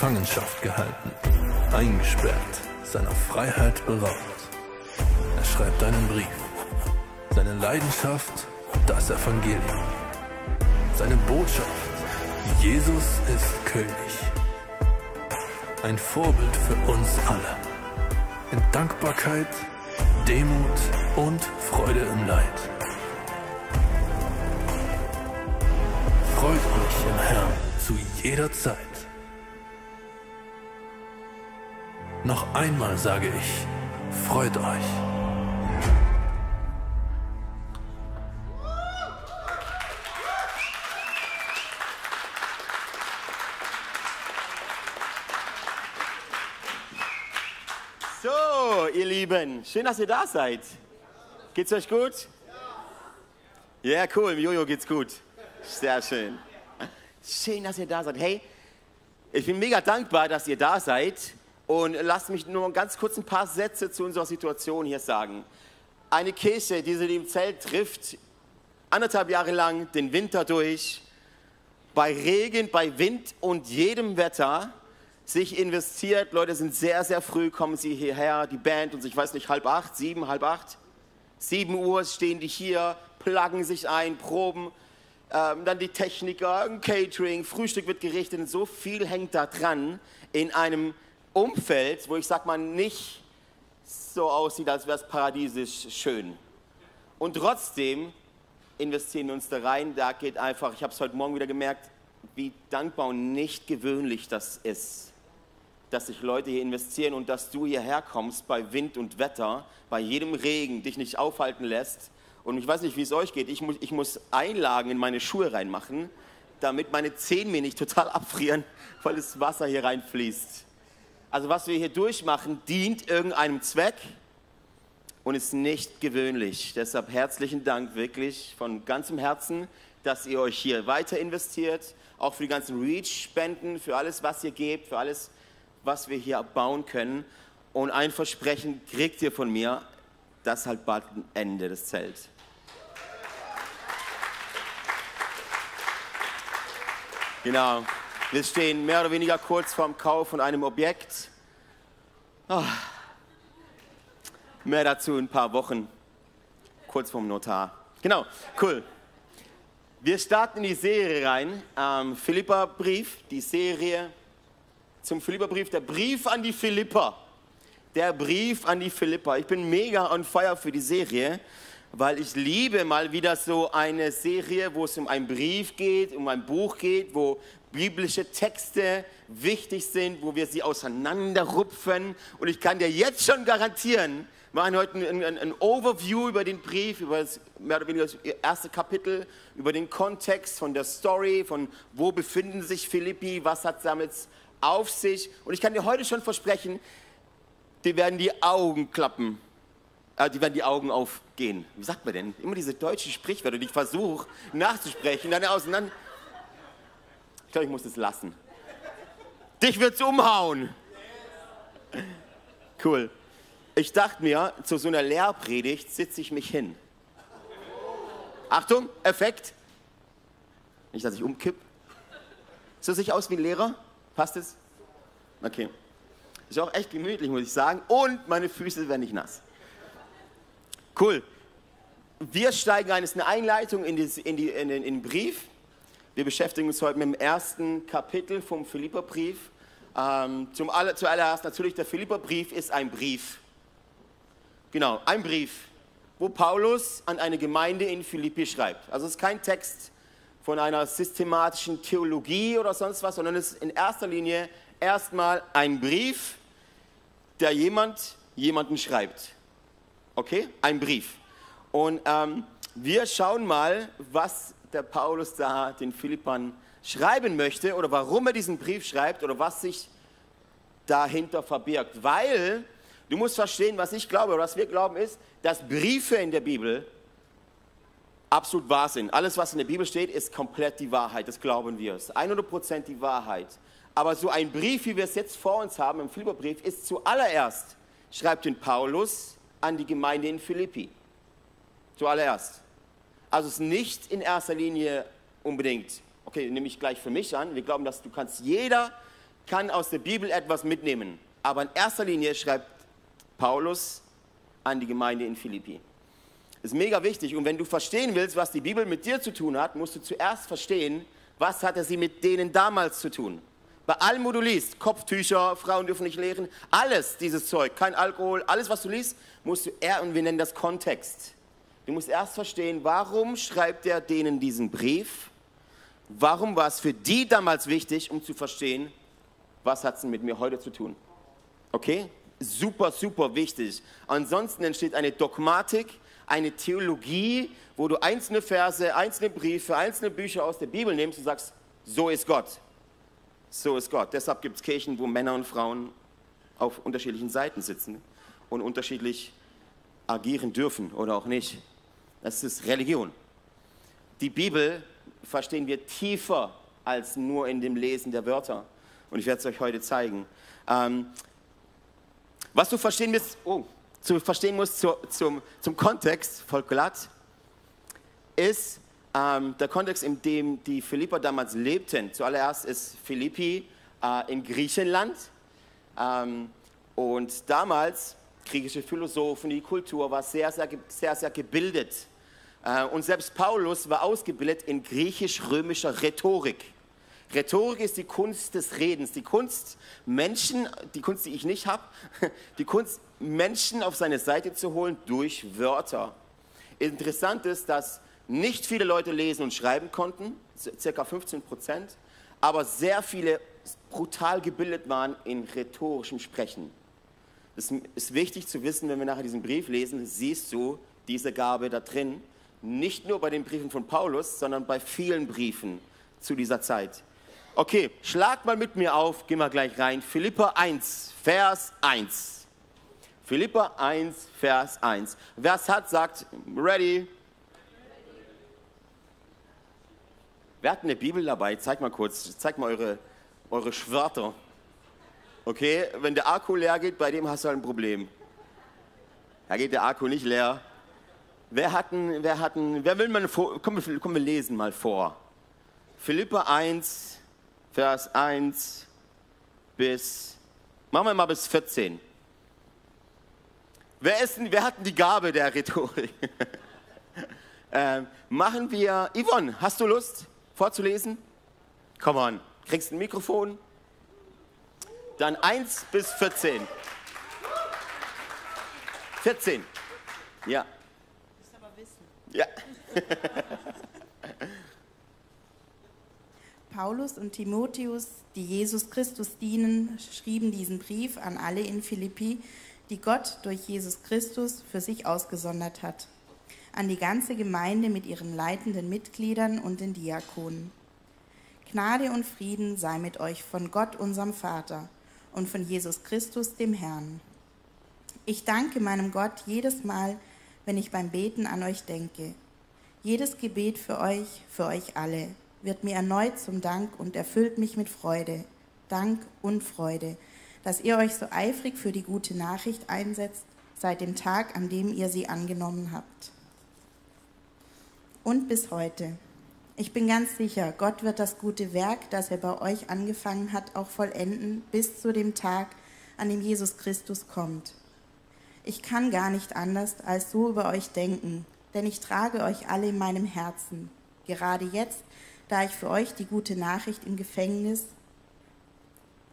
Gefangenschaft gehalten, eingesperrt, seiner Freiheit beraubt. Er schreibt einen Brief. Seine Leidenschaft, das Evangelium. Seine Botschaft, Jesus ist König. Ein Vorbild für uns alle. In Dankbarkeit, Demut und Freude im Leid. Freut euch im Herrn zu jeder Zeit. Noch einmal sage ich, freut euch. So, ihr Lieben, schön, dass ihr da seid. Geht's euch gut? Ja, cool, im Jojo geht's gut. Sehr schön. Schön, dass ihr da seid. Hey, ich bin mega dankbar, dass ihr da seid. Und lasst mich nur ganz kurz ein paar Sätze zu unserer Situation hier sagen. Eine Kirche, die sich im Zelt trifft, anderthalb Jahre lang, den Winter durch, bei Regen, bei Wind und jedem Wetter, sich investiert. Leute sind sehr, sehr früh, kommen sie hierher, die Band, und ich weiß nicht, halb acht, sieben, halb acht. Sieben Uhr stehen die hier, pluggen sich ein, proben. Ähm, dann die Techniker, Catering, Frühstück wird gerichtet. Und so viel hängt da dran in einem Umfeld, wo ich sag mal nicht so aussieht, als wäre es paradiesisch schön. Und trotzdem investieren wir uns da rein. Da geht einfach, ich habe es heute Morgen wieder gemerkt, wie dankbar und nicht gewöhnlich das ist dass sich Leute hier investieren und dass du hierher kommst bei Wind und Wetter, bei jedem Regen, dich nicht aufhalten lässt. Und ich weiß nicht, wie es euch geht. Ich muss, ich muss Einlagen in meine Schuhe reinmachen, damit meine Zehen mir nicht total abfrieren, weil das Wasser hier reinfließt. Also was wir hier durchmachen, dient irgendeinem Zweck und ist nicht gewöhnlich. Deshalb herzlichen Dank wirklich von ganzem Herzen, dass ihr euch hier weiter investiert, auch für die ganzen Reach-Spenden, für alles, was ihr gebt, für alles, was wir hier bauen können. Und ein Versprechen kriegt ihr von mir, das halt bald ein Ende des Zelts. Genau. Wir stehen mehr oder weniger kurz vorm Kauf von einem Objekt. Oh. Mehr dazu in ein paar Wochen, kurz vorm Notar. Genau, cool. Wir starten in die Serie rein. Ähm, Philippa-Brief, die Serie zum Philipperbrief, der Brief an die Philipper. Der Brief an die Philipper. Ich bin mega on fire für die Serie, weil ich liebe mal wieder so eine Serie, wo es um einen Brief geht, um ein Buch geht, wo biblische Texte wichtig sind, wo wir sie auseinanderrupfen. Und ich kann dir jetzt schon garantieren, wir machen heute ein, ein, ein, Overview über den Brief, über das mehr oder weniger das erste Kapitel, über den Kontext von der Story, von wo befinden sich Philippi, was hat damit auf sich. Und ich kann dir heute schon versprechen, die werden die Augen klappen. Äh, die werden die Augen aufgehen. Wie sagt man denn? Immer diese deutschen Sprichwörter, die ich versuche nachzusprechen, dann auseinander. Ich glaube, ich muss es lassen. Dich wird's umhauen. Cool. Ich dachte mir, zu so einer Lehrpredigt sitze ich mich hin. Achtung, Effekt. Nicht, dass ich umkipp. So sehe ich aus wie ein Lehrer? Passt es? Okay. Ist auch echt gemütlich, muss ich sagen. Und meine Füße werden nicht nass. Cool. Wir steigen ein, ist eine Einleitung in, die, in, die, in, den, in, den, Brief. Wir beschäftigen uns heute mit dem ersten Kapitel vom Philipperbrief. Ähm, zum aller, zuallererst natürlich, der Philipperbrief ist ein Brief. Genau, ein Brief, wo Paulus an eine Gemeinde in Philippi schreibt. Also es ist kein Text, von einer systematischen Theologie oder sonst was, sondern es ist in erster Linie erstmal ein Brief, der jemand jemanden schreibt. Okay? Ein Brief. Und ähm, wir schauen mal, was der Paulus da den Philippern schreiben möchte oder warum er diesen Brief schreibt oder was sich dahinter verbirgt. Weil du musst verstehen, was ich glaube oder was wir glauben ist, dass Briefe in der Bibel absolut wahr sind. Alles, was in der Bibel steht, ist komplett die Wahrheit. Das glauben wir. Es ist 100% die Wahrheit. Aber so ein Brief, wie wir es jetzt vor uns haben, im Philipperbrief, ist zuallererst, schreibt den Paulus an die Gemeinde in Philippi. Zuallererst. Also es ist nicht in erster Linie unbedingt, okay, nehme ich gleich für mich an. Wir glauben, dass du kannst jeder kann aus der Bibel etwas mitnehmen. Aber in erster Linie schreibt Paulus an die Gemeinde in Philippi. Ist mega wichtig. Und wenn du verstehen willst, was die Bibel mit dir zu tun hat, musst du zuerst verstehen, was hatte sie mit denen damals zu tun. Bei allem, wo du liest, Kopftücher, Frauen dürfen nicht lehren, alles dieses Zeug, kein Alkohol, alles, was du liest, musst du eher, und wir nennen das Kontext. Du musst erst verstehen, warum schreibt er denen diesen Brief? Warum war es für die damals wichtig, um zu verstehen, was hat es mit mir heute zu tun? Okay? Super, super wichtig. Ansonsten entsteht eine Dogmatik, eine Theologie, wo du einzelne Verse, einzelne Briefe, einzelne Bücher aus der Bibel nimmst und sagst, so ist Gott. So ist Gott. Deshalb gibt es Kirchen, wo Männer und Frauen auf unterschiedlichen Seiten sitzen und unterschiedlich agieren dürfen oder auch nicht. Das ist Religion. Die Bibel verstehen wir tiefer als nur in dem Lesen der Wörter. Und ich werde es euch heute zeigen. Ähm, was du verstehen musst, oh, zu verstehen musst zu, zum, zum Kontext, glatt, ist ähm, der Kontext, in dem die Philipper damals lebten. Zuallererst ist Philippi äh, in Griechenland. Ähm, und damals griechische Philosophen, die Kultur war sehr, sehr, sehr, sehr gebildet. Äh, und selbst Paulus war ausgebildet in griechisch-römischer Rhetorik. Rhetorik ist die Kunst des Redens, die Kunst, Menschen, die Kunst, die ich nicht habe, die Kunst, Menschen auf seine Seite zu holen durch Wörter. Interessant ist, dass nicht viele Leute lesen und schreiben konnten, circa 15 Prozent, aber sehr viele brutal gebildet waren in rhetorischem Sprechen. Es ist wichtig zu wissen, wenn wir nachher diesen Brief lesen, siehst du diese Gabe da drin. Nicht nur bei den Briefen von Paulus, sondern bei vielen Briefen zu dieser Zeit. Okay, schlag mal mit mir auf, gehen wir gleich rein. Philippa 1, Vers 1. Philippa 1, Vers 1. Wer es hat, sagt, ready. Wer hat eine Bibel dabei? Zeig mal kurz, zeig mal eure, eure Schwörter. Okay, wenn der Akku leer geht, bei dem hast du halt ein Problem. Da geht der Akku nicht leer. Wer hat einen, wer hat einen, wer will mal, komm, komm, wir lesen mal vor. Philippa 1, Vers 1 bis, machen wir mal bis 14. Wer, ist, wer hat denn die Gabe der Rhetorik? ähm, machen wir, Yvonne, hast du Lust vorzulesen? Komm on, kriegst ein Mikrofon? Dann 1 bis 14. 14. Ja. Ja. Paulus und Timotheus, die Jesus Christus dienen, schrieben diesen Brief an alle in Philippi, die Gott durch Jesus Christus für sich ausgesondert hat. An die ganze Gemeinde mit ihren leitenden Mitgliedern und den Diakonen. Gnade und Frieden sei mit euch von Gott, unserem Vater und von Jesus Christus, dem Herrn. Ich danke meinem Gott jedes Mal, wenn ich beim Beten an euch denke. Jedes Gebet für euch, für euch alle, wird mir erneut zum Dank und erfüllt mich mit Freude, Dank und Freude, dass ihr euch so eifrig für die gute Nachricht einsetzt, seit dem Tag, an dem ihr sie angenommen habt. Und bis heute. Ich bin ganz sicher, Gott wird das gute Werk, das er bei euch angefangen hat, auch vollenden bis zu dem Tag, an dem Jesus Christus kommt. Ich kann gar nicht anders als so über euch denken, denn ich trage euch alle in meinem Herzen, gerade jetzt, da ich für euch die gute Nachricht im Gefängnis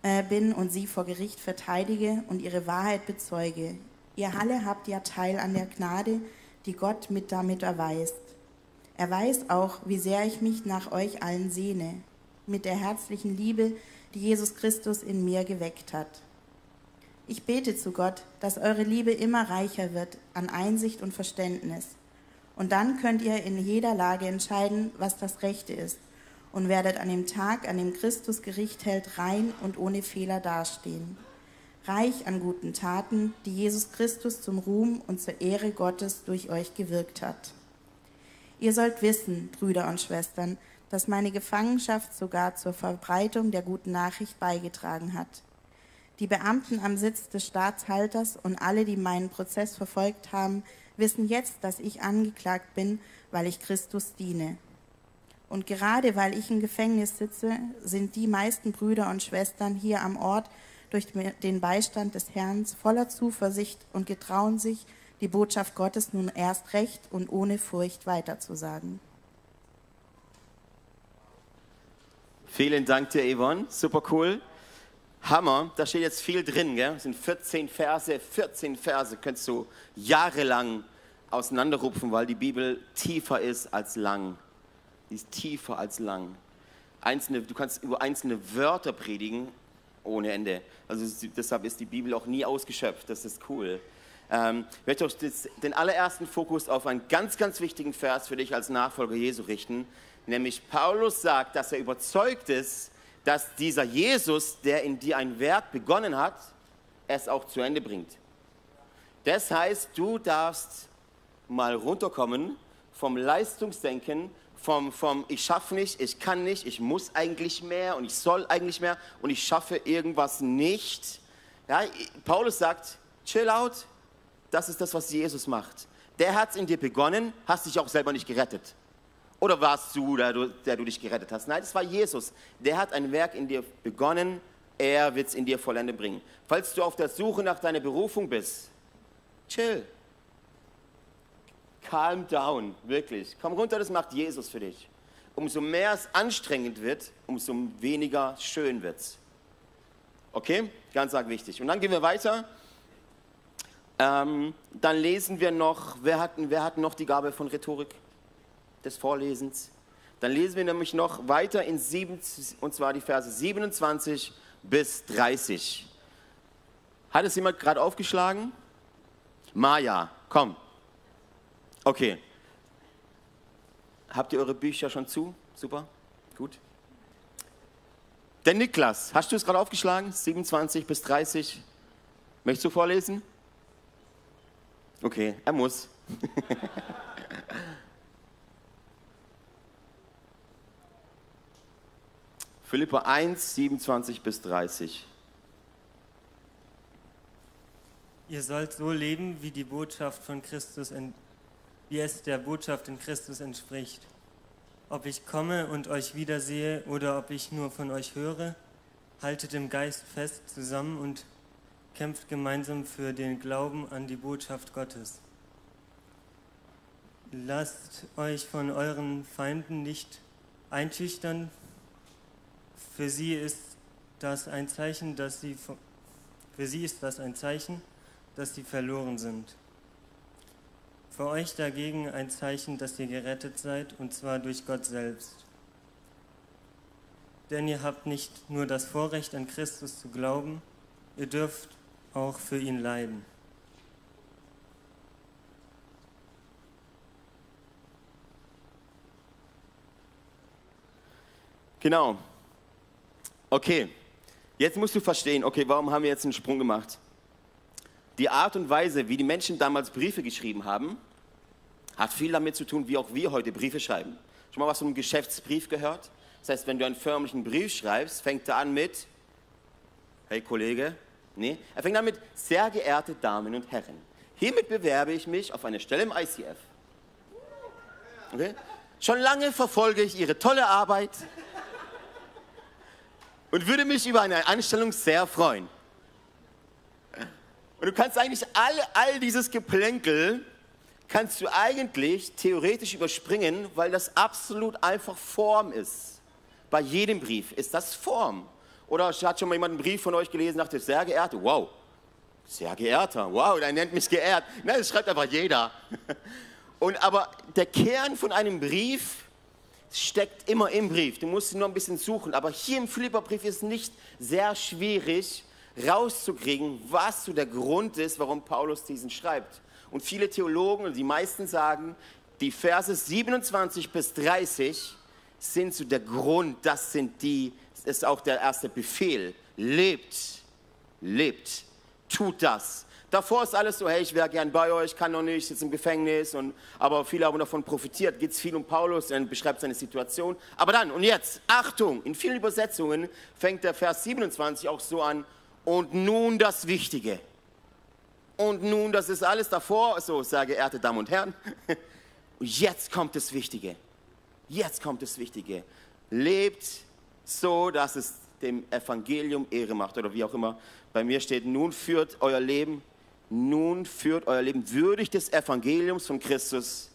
äh, bin und sie vor Gericht verteidige und ihre Wahrheit bezeuge. Ihr alle habt ja Teil an der Gnade, die Gott mit damit erweist. Er weiß auch, wie sehr ich mich nach euch allen sehne, mit der herzlichen Liebe, die Jesus Christus in mir geweckt hat. Ich bete zu Gott, dass eure Liebe immer reicher wird an Einsicht und Verständnis. Und dann könnt ihr in jeder Lage entscheiden, was das Rechte ist und werdet an dem Tag, an dem Christus Gericht hält, rein und ohne Fehler dastehen. Reich an guten Taten, die Jesus Christus zum Ruhm und zur Ehre Gottes durch euch gewirkt hat. Ihr sollt wissen, Brüder und Schwestern, dass meine Gefangenschaft sogar zur Verbreitung der guten Nachricht beigetragen hat. Die Beamten am Sitz des Staatshalters und alle, die meinen Prozess verfolgt haben, wissen jetzt, dass ich angeklagt bin, weil ich Christus diene. Und gerade weil ich im Gefängnis sitze, sind die meisten Brüder und Schwestern hier am Ort durch den Beistand des Herrn voller Zuversicht und getrauen sich, die Botschaft Gottes nun erst recht und ohne Furcht weiterzusagen. Vielen Dank dir, Yvonne. Super cool. Hammer. Da steht jetzt viel drin. Gell? Das sind 14 Verse. 14 Verse könntest du jahrelang auseinanderrupfen, weil die Bibel tiefer ist als lang. Die ist tiefer als lang. Einzelne, du kannst über einzelne Wörter predigen ohne Ende. Also deshalb ist die Bibel auch nie ausgeschöpft. Das ist cool. Ähm, ich möchte euch den allerersten Fokus auf einen ganz, ganz wichtigen Vers für dich als Nachfolger Jesu richten. Nämlich Paulus sagt, dass er überzeugt ist, dass dieser Jesus, der in dir ein Werk begonnen hat, es auch zu Ende bringt. Das heißt, du darfst mal runterkommen vom Leistungsdenken, vom, vom ich schaffe nicht, ich kann nicht, ich muss eigentlich mehr und ich soll eigentlich mehr und ich schaffe irgendwas nicht. Ja, Paulus sagt, chill out, das ist das, was Jesus macht. Der hat es in dir begonnen, hast dich auch selber nicht gerettet. Oder warst du der, der du dich gerettet hast? Nein, das war Jesus. Der hat ein Werk in dir begonnen, er wird es in dir vollende bringen. Falls du auf der Suche nach deiner Berufung bist, chill. Calm down, wirklich. Komm runter, das macht Jesus für dich. Umso mehr es anstrengend wird, umso weniger schön wird es. Okay? Ganz arg wichtig. Und dann gehen wir weiter. Ähm, dann lesen wir noch, wer hat, wer hat noch die Gabe von Rhetorik? Des Vorlesens. Dann lesen wir nämlich noch weiter in sieben, und zwar die Verse 27 bis 30. Hat es jemand gerade aufgeschlagen? Maja, komm. Okay. Habt ihr eure Bücher schon zu? Super, gut. Der Niklas, hast du es gerade aufgeschlagen? 27 bis 30. Möchtest du vorlesen? Okay, er muss. Philippa 1, 27 bis 30. Ihr sollt so leben, wie die Botschaft von Christus, wie es der Botschaft in Christus entspricht. Ob ich komme und euch wiedersehe oder ob ich nur von euch höre, haltet im Geist fest zusammen und kämpft gemeinsam für den Glauben an die Botschaft Gottes. Lasst euch von euren Feinden nicht einschüchtern. Für sie ist das ein Zeichen, dass sie für sie ist das ein Zeichen, dass sie verloren sind. Für euch dagegen ein Zeichen, dass ihr gerettet seid, und zwar durch Gott selbst. Denn ihr habt nicht nur das Vorrecht, an Christus zu glauben, ihr dürft auch für ihn leiden. Genau. Okay, jetzt musst du verstehen, okay, warum haben wir jetzt einen Sprung gemacht? Die Art und Weise, wie die Menschen damals Briefe geschrieben haben, hat viel damit zu tun, wie auch wir heute Briefe schreiben. Schon mal was einem Geschäftsbrief gehört? Das heißt, wenn du einen förmlichen Brief schreibst, fängt er an mit, hey Kollege, Nee, er fängt an mit, sehr geehrte Damen und Herren, hiermit bewerbe ich mich auf eine Stelle im ICF. Okay? Schon lange verfolge ich Ihre tolle Arbeit und würde mich über eine Anstellung sehr freuen. Und du kannst eigentlich all, all dieses Geplänkel, kannst du eigentlich theoretisch überspringen, weil das absolut einfach Form ist. Bei jedem Brief ist das Form. Oder hat schon mal jemand einen Brief von euch gelesen, dachte, sehr geehrte, wow, sehr geehrter, wow, der nennt mich geehrt. Nein, das schreibt einfach jeder. Und aber der Kern von einem Brief steckt immer im Brief. Du musst ihn nur ein bisschen suchen. Aber hier im Philipperbrief ist nicht sehr schwierig rauszukriegen, was so der Grund ist, warum Paulus diesen schreibt. Und viele Theologen, die meisten sagen, die Verse 27 bis 30 sind so der Grund, das sind die ist auch der erste Befehl. Lebt, lebt, tut das. Davor ist alles so, hey, ich wäre gern bei euch, kann noch nicht, sitze im Gefängnis, und, aber viele haben davon profitiert. Geht es viel um Paulus, er beschreibt seine Situation. Aber dann, und jetzt, Achtung, in vielen Übersetzungen fängt der Vers 27 auch so an, und nun das Wichtige. Und nun, das ist alles davor, so, sehr geehrte Damen und Herren. Jetzt kommt das Wichtige. Jetzt kommt das Wichtige. Lebt so, dass es dem Evangelium Ehre macht oder wie auch immer. Bei mir steht, nun führt euer Leben, nun führt euer Leben würdig des Evangeliums von Christus,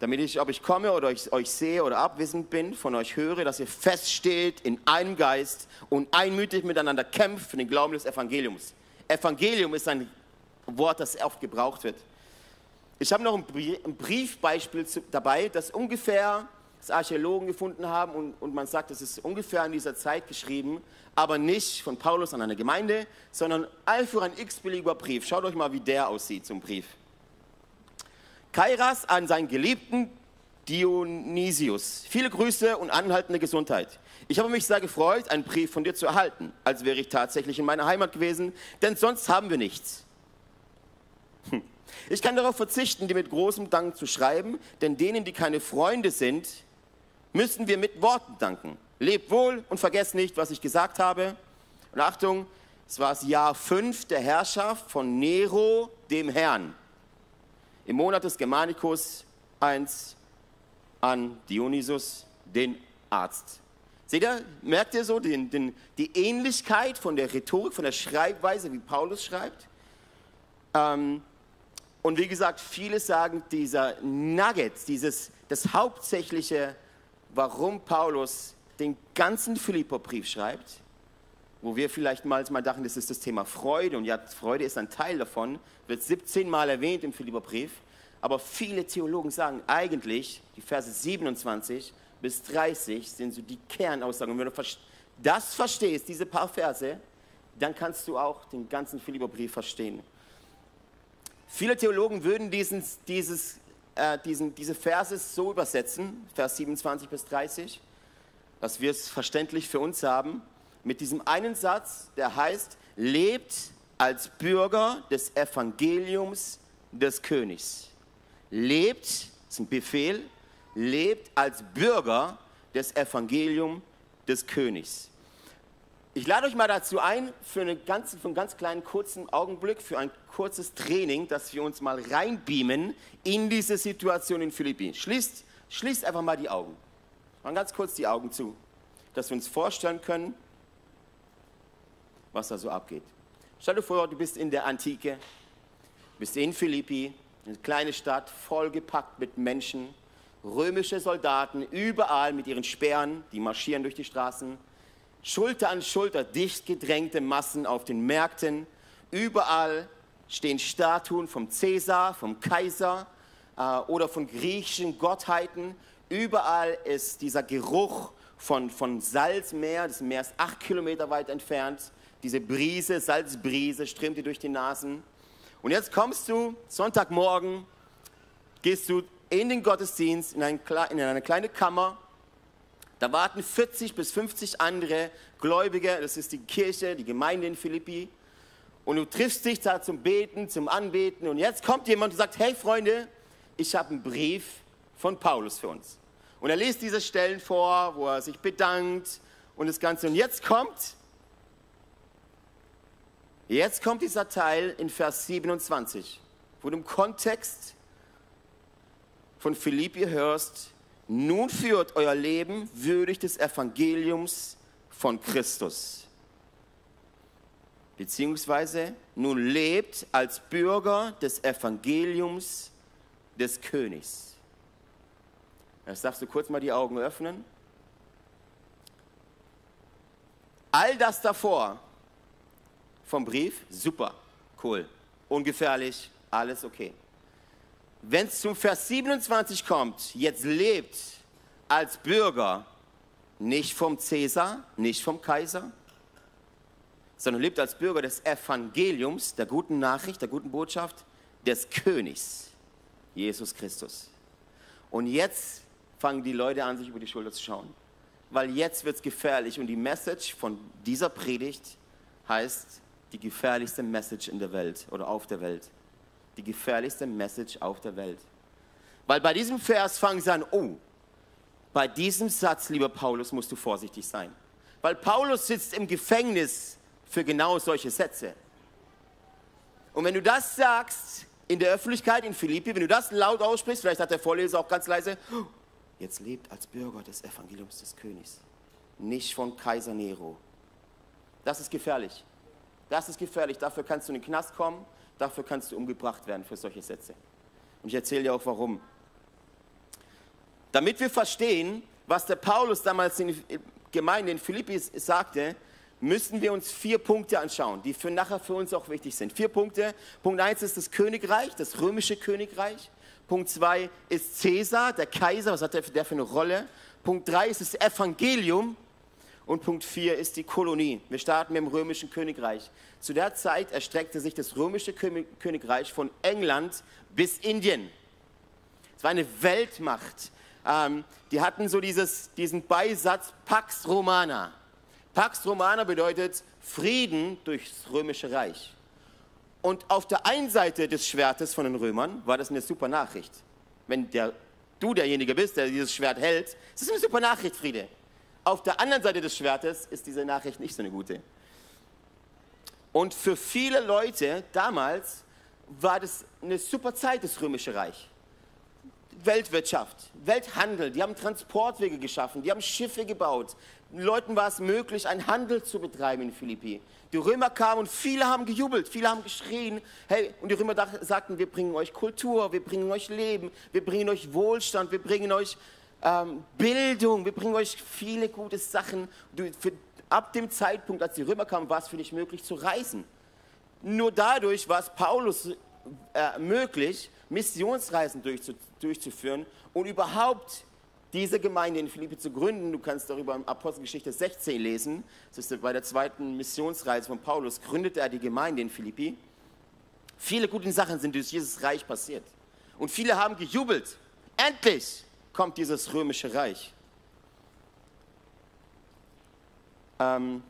damit ich, ob ich komme oder ich euch sehe oder abwesend bin, von euch höre, dass ihr feststeht in einem Geist und einmütig miteinander kämpft für den Glauben des Evangeliums. Evangelium ist ein Wort, das oft gebraucht wird. Ich habe noch ein Briefbeispiel dabei, das ungefähr das Archäologen gefunden haben und, und man sagt, es ist ungefähr in dieser Zeit geschrieben, aber nicht von Paulus an eine Gemeinde, sondern einfach ein x-beliebiger Brief. Schaut euch mal, wie der aussieht zum Brief. Kairas an seinen geliebten Dionysius. Viele Grüße und anhaltende Gesundheit. Ich habe mich sehr gefreut, einen Brief von dir zu erhalten, als wäre ich tatsächlich in meiner Heimat gewesen, denn sonst haben wir nichts. Hm. Ich kann darauf verzichten, dir mit großem Dank zu schreiben, denn denen, die keine Freunde sind, müssen wir mit Worten danken. Lebt wohl und vergesst nicht, was ich gesagt habe. Und Achtung, es war das Jahr 5 der Herrschaft von Nero, dem Herrn. Im Monat des Germanicus 1 an Dionysus, den Arzt. Seht ihr, merkt ihr so den, den, die Ähnlichkeit von der Rhetorik, von der Schreibweise, wie Paulus schreibt? Ähm, und wie gesagt, viele sagen, dieser Nugget, dieses, das hauptsächliche, warum Paulus den ganzen Philipperbrief schreibt, wo wir vielleicht mal, dachten, das ist das Thema Freude, und ja, Freude ist ein Teil davon, wird 17 Mal erwähnt im Philipperbrief, aber viele Theologen sagen eigentlich, die Verse 27 bis 30 sind so die Kernaussagen. Und wenn du das verstehst, diese paar Verse, dann kannst du auch den ganzen Philipperbrief verstehen. Viele Theologen würden diesen, dieses, äh, diesen, diese Verse so übersetzen, Vers 27 bis 30, dass wir es verständlich für uns haben, mit diesem einen Satz, der heißt, lebt als Bürger des Evangeliums des Königs. Lebt, ist ein Befehl, lebt als Bürger des Evangeliums des Königs. Ich lade euch mal dazu ein, für, eine ganz, für einen ganz kleinen kurzen Augenblick, für ein kurzes Training, dass wir uns mal reinbeamen in diese Situation in Philippinen. Schließt, schließt einfach mal die Augen. Mal ganz kurz die Augen zu, dass wir uns vorstellen können, was da so abgeht. Stell dir vor, du bist in der Antike, bist in Philippi, eine kleine Stadt, vollgepackt mit Menschen, römische Soldaten, überall mit ihren Speeren, die marschieren durch die Straßen Schulter an Schulter dicht gedrängte Massen auf den Märkten. Überall stehen Statuen vom Cäsar, vom Kaiser äh, oder von griechischen Gottheiten. Überall ist dieser Geruch von, von Salzmeer, das Meer ist acht Kilometer weit entfernt. Diese Brise, Salzbrise strömt dir durch die Nasen. Und jetzt kommst du Sonntagmorgen, gehst du in den Gottesdienst, in, in eine kleine Kammer da warten 40 bis 50 andere Gläubige, das ist die Kirche, die Gemeinde in Philippi. Und du triffst dich da zum Beten, zum Anbeten. Und jetzt kommt jemand und sagt, hey Freunde, ich habe einen Brief von Paulus für uns. Und er liest diese Stellen vor, wo er sich bedankt und das Ganze. Und jetzt kommt, jetzt kommt dieser Teil in Vers 27, wo du im Kontext von Philippi hörst, nun führt euer Leben würdig des Evangeliums von Christus. Beziehungsweise nun lebt als Bürger des Evangeliums des Königs. Jetzt darfst du kurz mal die Augen öffnen. All das davor vom Brief, super, cool, ungefährlich, alles okay. Wenn es zum Vers 27 kommt, jetzt lebt als Bürger nicht vom Cäsar, nicht vom Kaiser, sondern lebt als Bürger des Evangeliums, der guten Nachricht, der guten Botschaft des Königs, Jesus Christus. Und jetzt fangen die Leute an, sich über die Schulter zu schauen, weil jetzt wird es gefährlich. Und die Message von dieser Predigt heißt die gefährlichste Message in der Welt oder auf der Welt die gefährlichste Message auf der Welt. Weil bei diesem Vers fangen sie an, oh, bei diesem Satz, lieber Paulus, musst du vorsichtig sein. Weil Paulus sitzt im Gefängnis für genau solche Sätze. Und wenn du das sagst in der Öffentlichkeit in Philippi, wenn du das laut aussprichst, vielleicht hat der Vorleser auch ganz leise, jetzt lebt als Bürger des Evangeliums des Königs, nicht von Kaiser Nero. Das ist gefährlich. Das ist gefährlich. Dafür kannst du in den Knast kommen, dafür kannst du umgebracht werden für solche Sätze. Und ich erzähle dir auch warum. Damit wir verstehen, was der Paulus damals in der Gemeinde in Philippi sagte, müssen wir uns vier Punkte anschauen, die für nachher für uns auch wichtig sind. Vier Punkte. Punkt eins ist das Königreich, das römische Königreich. Punkt zwei ist Cäsar, der Kaiser, was hat der für eine Rolle? Punkt drei ist das Evangelium. Und Punkt vier ist die Kolonie. Wir starten mit dem römischen Königreich. Zu der Zeit erstreckte sich das römische Königreich von England bis Indien. Es war eine Weltmacht. Ähm, die hatten so dieses, diesen Beisatz Pax Romana. Pax Romana bedeutet Frieden durchs römische Reich. Und auf der einen Seite des Schwertes von den Römern war das eine super Nachricht. Wenn der, du derjenige bist, der dieses Schwert hält, ist das eine super Nachricht, Friede. Auf der anderen Seite des Schwertes ist diese Nachricht nicht so eine gute. Und für viele Leute damals war das eine super Zeit, das Römische Reich. Weltwirtschaft, Welthandel, die haben Transportwege geschaffen, die haben Schiffe gebaut, Leuten war es möglich, einen Handel zu betreiben in Philippi. Die Römer kamen und viele haben gejubelt, viele haben geschrien. Hey, und die Römer sagten, wir bringen euch Kultur, wir bringen euch Leben, wir bringen euch Wohlstand, wir bringen euch ähm, Bildung, wir bringen euch viele gute Sachen. Du, für, ab dem Zeitpunkt, als die Römer kamen, war es für dich möglich zu reisen. Nur dadurch war es Paulus äh, möglich, Missionsreisen durchzu, durchzuführen und überhaupt diese Gemeinde in Philippi zu gründen. Du kannst darüber in Apostelgeschichte 16 lesen. Das ist bei der zweiten Missionsreise von Paulus, gründete er die Gemeinde in Philippi. Viele gute Sachen sind durch dieses Reich passiert. Und viele haben gejubelt. Endlich kommt dieses römische Reich. Ähm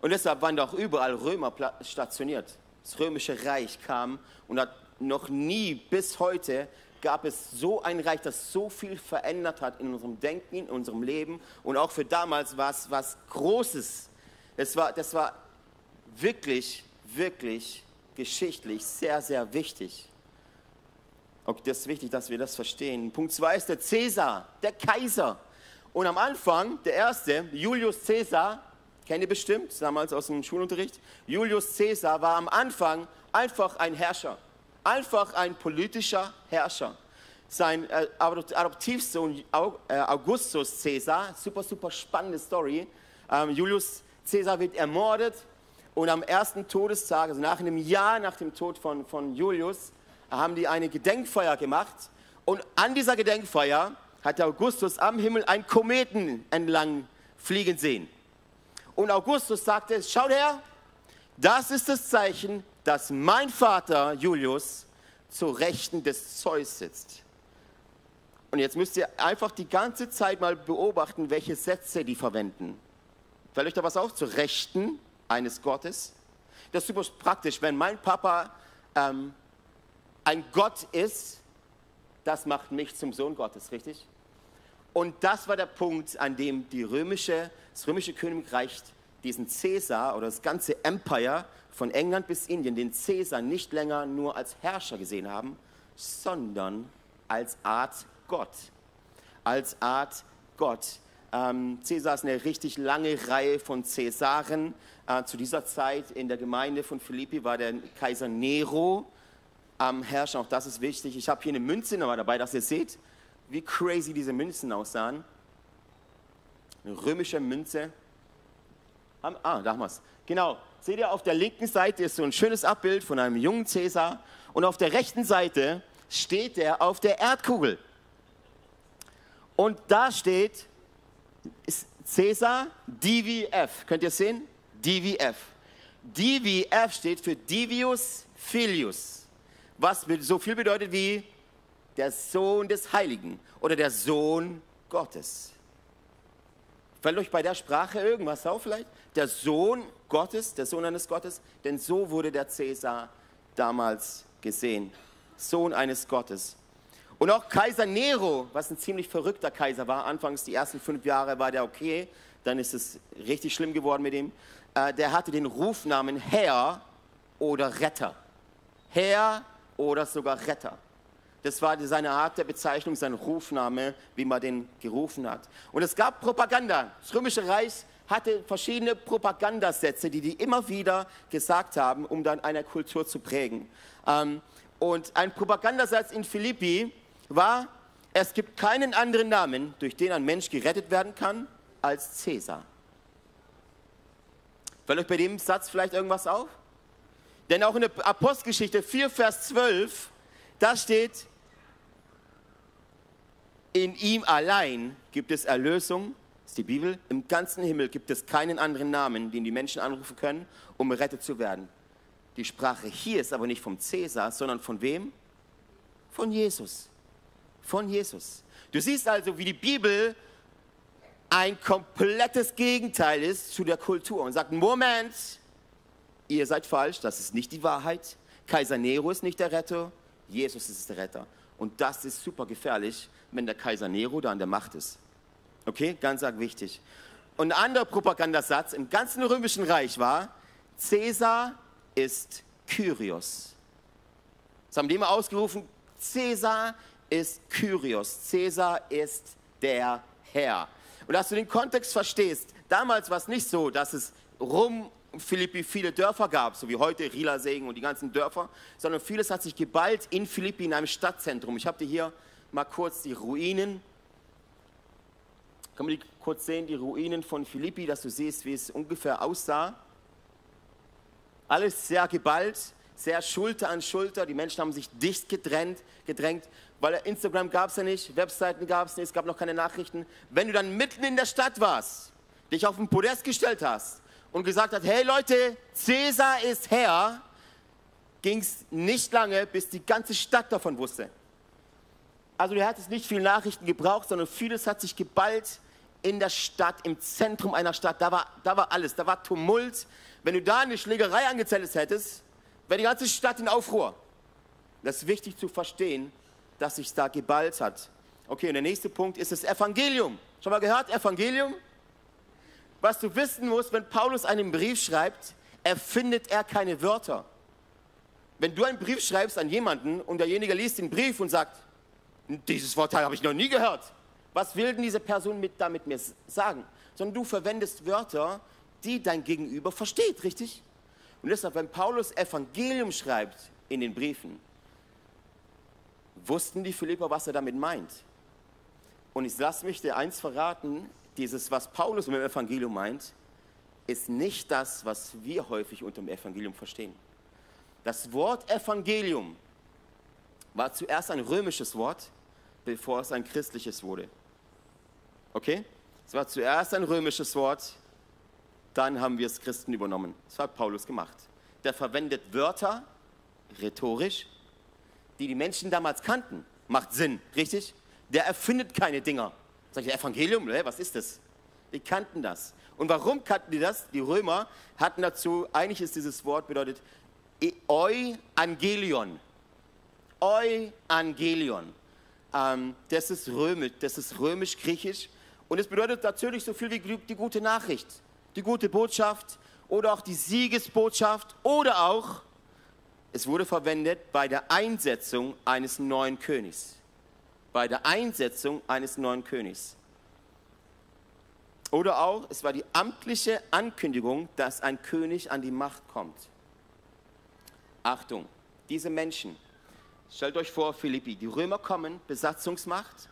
und deshalb waren doch überall Römer stationiert. Das römische Reich kam und hat noch nie bis heute gab es so ein Reich, das so viel verändert hat in unserem Denken, in unserem Leben und auch für damals war es was Großes. Das war, das war wirklich, wirklich geschichtlich sehr, sehr wichtig. Und das ist wichtig, dass wir das verstehen. Punkt 2 ist der Cäsar, der Kaiser. Und am Anfang, der erste, Julius Cäsar, kennt ihr bestimmt, damals aus dem Schulunterricht, Julius Cäsar war am Anfang einfach ein Herrscher einfach ein politischer Herrscher. Sein äh, Adoptivsohn äh, Augustus Caesar, super, super spannende Story. Ähm, Julius Caesar wird ermordet und am ersten Todestag, also nach einem Jahr nach dem Tod von, von Julius, haben die eine Gedenkfeier gemacht. Und an dieser Gedenkfeier hat Augustus am Himmel einen Kometen entlang fliegen sehen. Und Augustus sagte, schau her, das ist das Zeichen, dass mein Vater Julius zur Rechten des Zeus sitzt. Und jetzt müsst ihr einfach die ganze Zeit mal beobachten, welche Sätze die verwenden. Fällt euch da was auf? Zur Rechten eines Gottes. Das ist super praktisch. Wenn mein Papa ähm, ein Gott ist, das macht mich zum Sohn Gottes, richtig? Und das war der Punkt, an dem die römische, das römische Königreich diesen Cäsar oder das ganze Empire von England bis Indien den Cäsar nicht länger nur als Herrscher gesehen haben, sondern als Art Gott. Als Art Gott. Ähm, Cäsar ist eine richtig lange Reihe von Cäsaren. Äh, zu dieser Zeit in der Gemeinde von Philippi war der Kaiser Nero am Herrscher. Auch das ist wichtig. Ich habe hier eine Münze nochmal dabei, dass ihr seht, wie crazy diese Münzen aussahen. Eine römische Münze. Ah, da haben wir es. Genau, seht ihr, auf der linken Seite ist so ein schönes Abbild von einem jungen Cäsar und auf der rechten Seite steht er auf der Erdkugel. Und da steht Cäsar DVF. Könnt ihr sehen? DVF. DVF steht für Divius Filius, was so viel bedeutet wie der Sohn des Heiligen oder der Sohn Gottes. Fällt euch bei der Sprache irgendwas auf vielleicht? Der Sohn Gottes, der Sohn eines Gottes, denn so wurde der Cäsar damals gesehen. Sohn eines Gottes. Und auch Kaiser Nero, was ein ziemlich verrückter Kaiser war, anfangs die ersten fünf Jahre war der okay, dann ist es richtig schlimm geworden mit ihm. Äh, der hatte den Rufnamen Herr oder Retter. Herr oder sogar Retter. Das war seine Art der Bezeichnung, sein Rufname, wie man den gerufen hat. Und es gab Propaganda. Das Römische Reich hatte verschiedene Propagandasätze, die die immer wieder gesagt haben, um dann eine Kultur zu prägen. Ähm, und ein Propagandasatz in Philippi war, es gibt keinen anderen Namen, durch den ein Mensch gerettet werden kann, als Cäsar. Fällt euch bei dem Satz vielleicht irgendwas auf? Denn auch in der Apostelgeschichte 4, Vers 12, da steht, in ihm allein gibt es Erlösung, ist die Bibel, im ganzen Himmel gibt es keinen anderen Namen, den die Menschen anrufen können, um gerettet zu werden. Die Sprache hier ist aber nicht vom Cäsar, sondern von wem? Von Jesus. Von Jesus. Du siehst also, wie die Bibel ein komplettes Gegenteil ist zu der Kultur und sagt, Moment, ihr seid falsch, das ist nicht die Wahrheit. Kaiser Nero ist nicht der Retter, Jesus ist der Retter. Und das ist super gefährlich, wenn der Kaiser Nero da an der Macht ist. Okay, ganz arg wichtig. Und ein anderer Propagandasatz im ganzen römischen Reich war, Cäsar ist Kyrios. Das haben die immer ausgerufen, Cäsar ist Kyrios. Cäsar ist der Herr. Und dass du den Kontext verstehst, damals war es nicht so, dass es rum Philippi viele Dörfer gab, so wie heute Rielasegen und die ganzen Dörfer, sondern vieles hat sich geballt in Philippi in einem Stadtzentrum. Ich habe dir hier mal kurz die Ruinen. Kann man die kurz sehen, die Ruinen von Philippi, dass du siehst, wie es ungefähr aussah. Alles sehr geballt, sehr Schulter an Schulter. Die Menschen haben sich dicht gedrängt, gedrängt weil Instagram gab es ja nicht, Webseiten gab es nicht, es gab noch keine Nachrichten. Wenn du dann mitten in der Stadt warst, dich auf den Podest gestellt hast und gesagt hast, hey Leute, Cäsar ist Herr, ging es nicht lange, bis die ganze Stadt davon wusste. Also du hattest nicht viel Nachrichten gebraucht, sondern vieles hat sich geballt in der Stadt, im Zentrum einer Stadt. Da war, da war alles, da war Tumult. Wenn du da eine Schlägerei angezettelt hättest, wäre die ganze Stadt in Aufruhr. Das ist wichtig zu verstehen, dass sich da geballt hat. Okay, und der nächste Punkt ist das Evangelium. Schon mal gehört, Evangelium? Was du wissen musst, wenn Paulus einen Brief schreibt, erfindet er keine Wörter. Wenn du einen Brief schreibst an jemanden und derjenige liest den Brief und sagt, dieses Wort habe ich noch nie gehört, was will denn diese Person mit, damit mir sagen? Sondern du verwendest Wörter, die dein Gegenüber versteht, richtig? Und deshalb, wenn Paulus Evangelium schreibt in den Briefen, wussten die Philipper, was er damit meint. Und ich lasse mich dir eins verraten, dieses, was Paulus mit dem Evangelium meint, ist nicht das, was wir häufig unter dem Evangelium verstehen. Das Wort Evangelium war zuerst ein römisches Wort, bevor es ein christliches wurde. Okay? Es war zuerst ein römisches Wort, dann haben wir es Christen übernommen. Das hat Paulus gemacht. Der verwendet Wörter, rhetorisch, die die Menschen damals kannten. Macht Sinn, richtig? Der erfindet keine Dinger. Sag ich, Evangelium, was ist das? Die kannten das. Und warum kannten die das? Die Römer hatten dazu, eigentlich ist dieses Wort bedeutet Euangelion. Euangelion. Ähm, das ist römisch, das ist römisch-griechisch und es bedeutet natürlich so viel wie die gute Nachricht, die gute Botschaft oder auch die Siegesbotschaft oder auch es wurde verwendet bei der Einsetzung eines neuen Königs. Bei der Einsetzung eines neuen Königs. Oder auch, es war die amtliche Ankündigung, dass ein König an die Macht kommt. Achtung, diese Menschen, stellt euch vor, Philippi, die Römer kommen, Besatzungsmacht.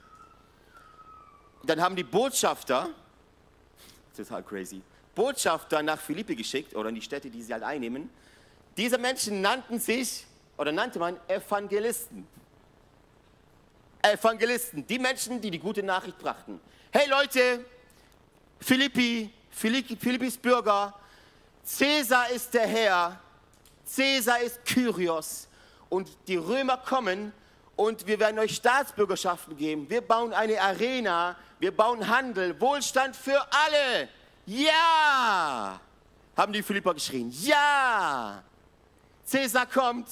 Dann haben die Botschafter, total crazy, Botschafter nach Philippi geschickt oder in die Städte, die sie halt einnehmen diese Menschen nannten sich oder nannte man Evangelisten. Evangelisten, die Menschen, die die gute Nachricht brachten. Hey Leute, Philippi, Philippis Bürger, Cäsar ist der Herr, Cäsar ist Kyrios und die Römer kommen und wir werden euch Staatsbürgerschaften geben. Wir bauen eine Arena, wir bauen Handel, Wohlstand für alle. Ja! Haben die Philipper geschrien. Ja! Cäsar kommt,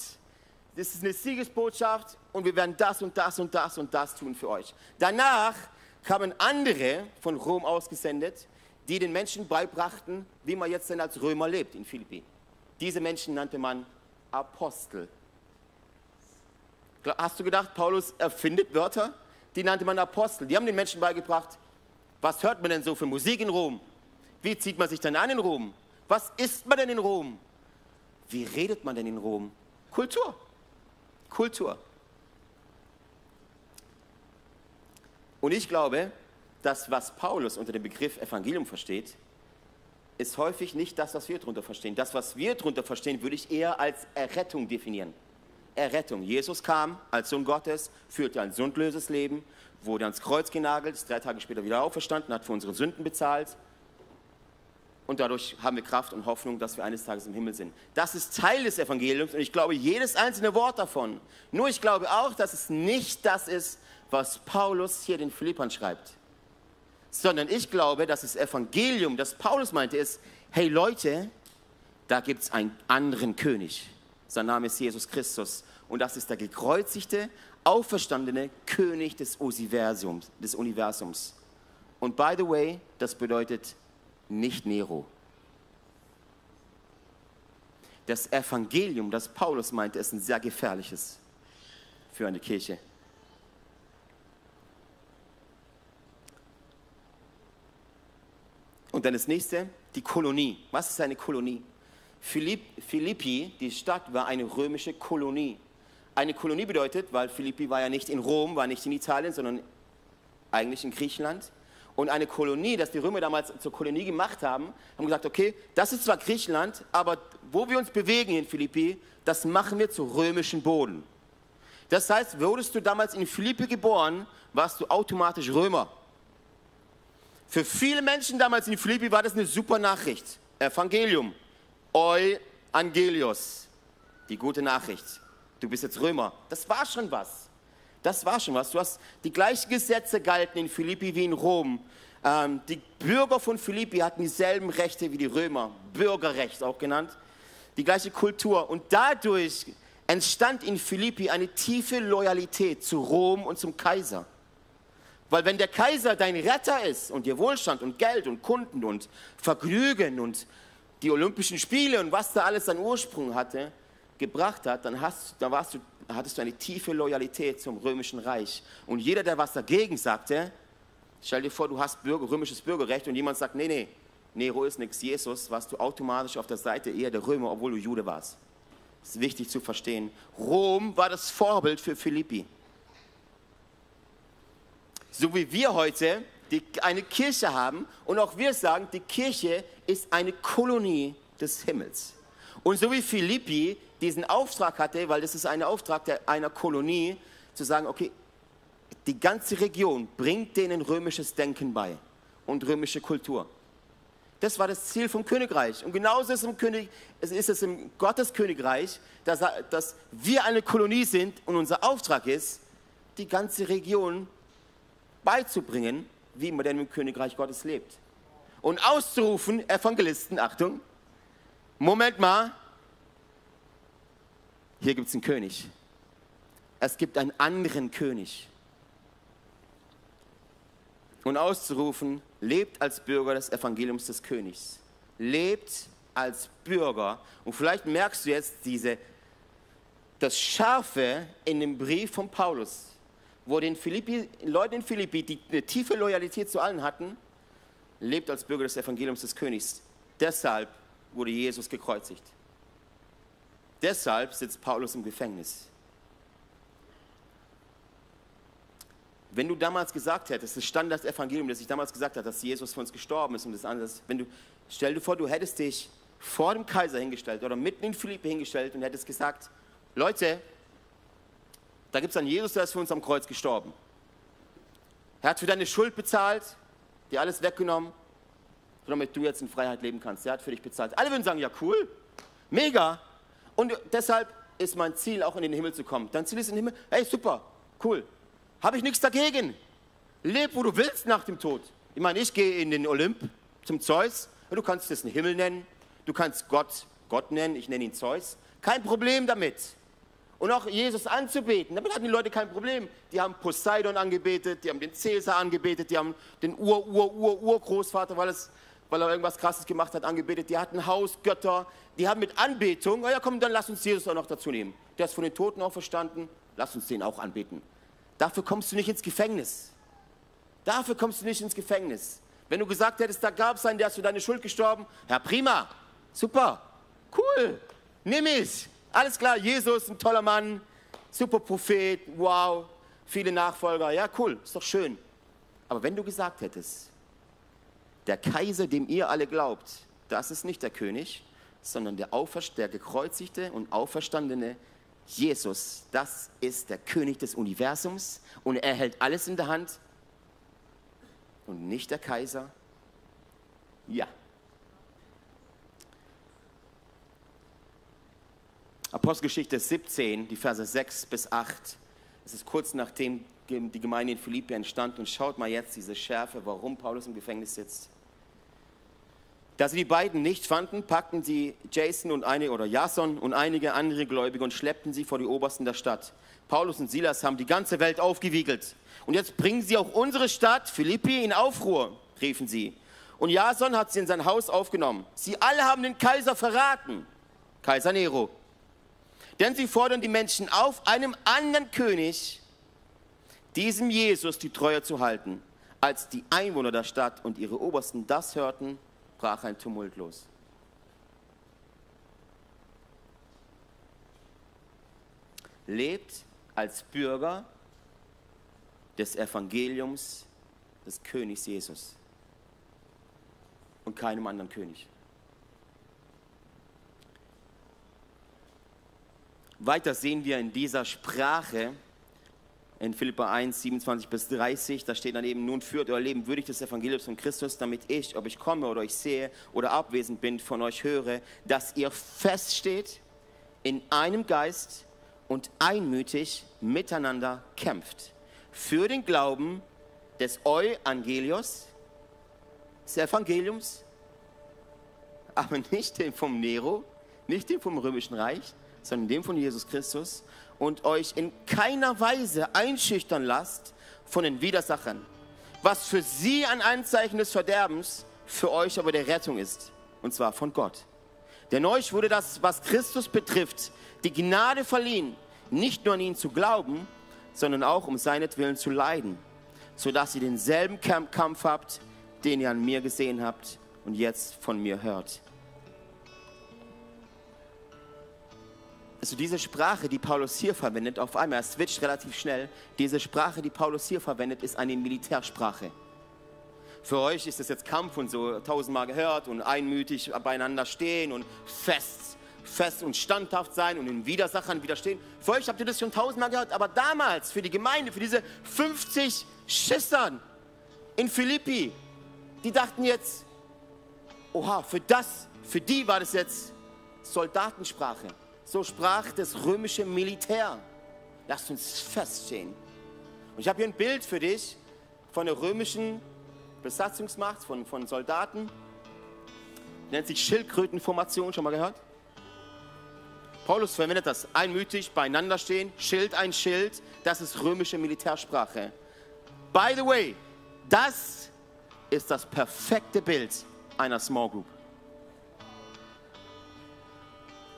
das ist eine Siegesbotschaft und wir werden das und das und das und das tun für euch. Danach kamen andere von Rom ausgesendet, die den Menschen beibrachten, wie man jetzt denn als Römer lebt in Philippi. Diese Menschen nannte man Apostel. Hast du gedacht, Paulus erfindet Wörter? Die nannte man Apostel. Die haben den Menschen beigebracht, was hört man denn so für Musik in Rom? Wie zieht man sich denn an in Rom? Was isst man denn in Rom? Wie redet man denn in Rom? Kultur. Kultur. Und ich glaube, dass was Paulus unter dem Begriff Evangelium versteht, ist häufig nicht das, was wir darunter verstehen. Das, was wir darunter verstehen, würde ich eher als Errettung definieren. Errettung. Jesus kam als Sohn Gottes, führte ein sündlöses Leben, wurde ans Kreuz genagelt, ist drei Tage später wieder auferstanden, hat für unsere Sünden bezahlt. Und dadurch haben wir Kraft und Hoffnung, dass wir eines Tages im Himmel sind. Das ist Teil des Evangeliums und ich glaube jedes einzelne Wort davon. Nur ich glaube auch, dass es nicht das ist, was Paulus hier den Philippern schreibt. Sondern ich glaube, dass das Evangelium, das Paulus meinte, ist, hey Leute, da gibt es einen anderen König. Sein Name ist Jesus Christus. Und das ist der gekreuzigte, auferstandene König des Universums. Und by the way, das bedeutet nicht Nero. Das Evangelium, das Paulus meinte, ist ein sehr gefährliches für eine Kirche. Und dann das nächste, die Kolonie. Was ist eine Kolonie? Philippi, die Stadt, war eine römische Kolonie. Eine Kolonie bedeutet, weil Philippi war ja nicht in Rom, war nicht in Italien, sondern eigentlich in Griechenland. Und eine Kolonie, das die Römer damals zur Kolonie gemacht haben, haben gesagt, okay, das ist zwar Griechenland, aber wo wir uns bewegen in Philippi, das machen wir zu römischen Boden. Das heißt, wurdest du damals in Philippi geboren, warst du automatisch Römer. Für viele Menschen damals in Philippi war das eine super Nachricht. Evangelium. Euangelios. Die gute Nachricht. Du bist jetzt Römer. Das war schon was. Das war schon was. Du hast die gleichen Gesetze galten in Philippi wie in Rom. Ähm, die Bürger von Philippi hatten dieselben Rechte wie die Römer. Bürgerrecht auch genannt. Die gleiche Kultur. Und dadurch entstand in Philippi eine tiefe Loyalität zu Rom und zum Kaiser. Weil wenn der Kaiser dein Retter ist und dir Wohlstand und Geld und Kunden und Vergnügen und die Olympischen Spiele und was da alles an Ursprung hatte, gebracht hat, dann, hast, dann warst du, hattest du eine tiefe Loyalität zum römischen Reich. Und jeder, der was dagegen sagte, stell dir vor, du hast Bürger, römisches Bürgerrecht und jemand sagt, nee, nee, Nero ist nichts, Jesus, warst du automatisch auf der Seite eher der Römer, obwohl du Jude warst. Das ist wichtig zu verstehen. Rom war das Vorbild für Philippi. So wie wir heute die, eine Kirche haben und auch wir sagen, die Kirche ist eine Kolonie des Himmels. Und so wie Philippi diesen Auftrag hatte, weil das ist ein Auftrag der, einer Kolonie, zu sagen, okay, die ganze Region bringt denen römisches Denken bei und römische Kultur. Das war das Ziel vom Königreich. Und genauso ist es im, König, ist es im Gottes Königreich, dass, dass wir eine Kolonie sind und unser Auftrag ist, die ganze Region beizubringen, wie man denn im Königreich Gottes lebt. Und auszurufen, Evangelisten, Achtung, Moment mal, hier gibt es einen König. Es gibt einen anderen König. Und auszurufen, lebt als Bürger des Evangeliums des Königs. Lebt als Bürger. Und vielleicht merkst du jetzt diese, das Scharfe in dem Brief von Paulus wo den Philippi, Leute in Philippi, die eine tiefe Loyalität zu allen hatten, lebt als Bürger des Evangeliums des Königs. Deshalb wurde Jesus gekreuzigt. Deshalb sitzt Paulus im Gefängnis. Wenn du damals gesagt hättest, es stand das Evangelium, das ich damals gesagt habe, dass Jesus für uns gestorben ist und das andere, wenn du, stell dir vor, du hättest dich vor dem Kaiser hingestellt oder mitten in Philippi hingestellt und hättest gesagt, Leute, da gibt es einen Jesus, der ist für uns am Kreuz gestorben. Er hat für deine Schuld bezahlt, dir alles weggenommen, damit du jetzt in Freiheit leben kannst. Er hat für dich bezahlt. Alle würden sagen, ja cool, mega. Und deshalb ist mein Ziel, auch in den Himmel zu kommen. Dein Ziel ist in den Himmel. Hey, super, cool. Habe ich nichts dagegen. Leb, wo du willst nach dem Tod. Ich meine, ich gehe in den Olymp zum Zeus. Du kannst es einen Himmel nennen. Du kannst Gott Gott nennen. Ich nenne ihn Zeus. Kein Problem damit und auch Jesus anzubeten. Damit hatten die Leute kein Problem. Die haben Poseidon angebetet, die haben den Cäsar angebetet, die haben den Ur, Ur, Ur, Urgroßvater, weil, er irgendwas Krasses gemacht hat, angebetet. Die hatten Hausgötter, die haben mit Anbetung, oh ja komm, dann lass uns Jesus auch noch dazu nehmen. Der ist von den Toten auch verstanden, Lass uns den auch anbeten. Dafür kommst du nicht ins Gefängnis. Dafür kommst du nicht ins Gefängnis. Wenn du gesagt hättest, da gab es einen, der ist für deine Schuld gestorben, ja prima, super, cool, nimm es. Alles klar, Jesus, ein toller Mann, super Prophet, wow, viele Nachfolger, ja cool, ist doch schön. Aber wenn du gesagt hättest, der Kaiser, dem ihr alle glaubt, das ist nicht der König, sondern der, der gekreuzigte und auferstandene Jesus, das ist der König des Universums und er hält alles in der Hand und nicht der Kaiser. Ja. Apostelgeschichte 17, die Verse 6 bis 8. Es ist kurz nachdem die Gemeinde in Philippi entstand und schaut mal jetzt diese Schärfe, warum Paulus im Gefängnis sitzt. Da sie die beiden nicht fanden, packten sie Jason und einige oder Jason und einige andere Gläubige und schleppten sie vor die Obersten der Stadt. Paulus und Silas haben die ganze Welt aufgewiegelt. Und jetzt bringen sie auch unsere Stadt, Philippi, in Aufruhr, riefen sie. Und Jason hat sie in sein Haus aufgenommen. Sie alle haben den Kaiser verraten, Kaiser Nero. Denn sie fordern die Menschen auf, einem anderen König, diesem Jesus, die Treue zu halten. Als die Einwohner der Stadt und ihre Obersten das hörten, brach ein Tumult los. Lebt als Bürger des Evangeliums des Königs Jesus und keinem anderen König. Weiter sehen wir in dieser Sprache in Philippa 1, 27 bis 30, da steht dann eben, nun führt euer Leben würdig des Evangeliums von Christus, damit ich, ob ich komme oder euch sehe oder abwesend bin, von euch höre, dass ihr feststeht in einem Geist und einmütig miteinander kämpft. Für den Glauben des Evangelios, des Evangeliums, aber nicht den vom Nero, nicht den vom Römischen Reich, sondern dem von Jesus Christus und euch in keiner Weise einschüchtern lasst von den Widersachern, was für sie ein Anzeichen des Verderbens, für euch aber der Rettung ist, und zwar von Gott. Denn euch wurde das, was Christus betrifft, die Gnade verliehen, nicht nur an ihn zu glauben, sondern auch um seinetwillen zu leiden, sodass ihr denselben Kampf habt, den ihr an mir gesehen habt und jetzt von mir hört. Also diese Sprache, die Paulus hier verwendet, auf einmal, er switcht relativ schnell, diese Sprache, die Paulus hier verwendet, ist eine Militärsprache. Für euch ist es jetzt Kampf und so tausendmal gehört und einmütig beieinander stehen und fest, fest und standhaft sein und den Widersachern widerstehen. Für euch habt ihr das schon tausendmal gehört, aber damals für die Gemeinde, für diese 50 Schissern in Philippi, die dachten jetzt, oha, für das, für die war das jetzt Soldatensprache. So sprach das römische Militär. Lasst uns feststehen. Und ich habe hier ein Bild für dich von der römischen Besatzungsmacht, von, von Soldaten. Nennt sich Schildkrötenformation, schon mal gehört? Paulus verwendet das einmütig beieinander stehen, Schild ein Schild, das ist römische Militärsprache. By the way, das ist das perfekte Bild einer Small Group.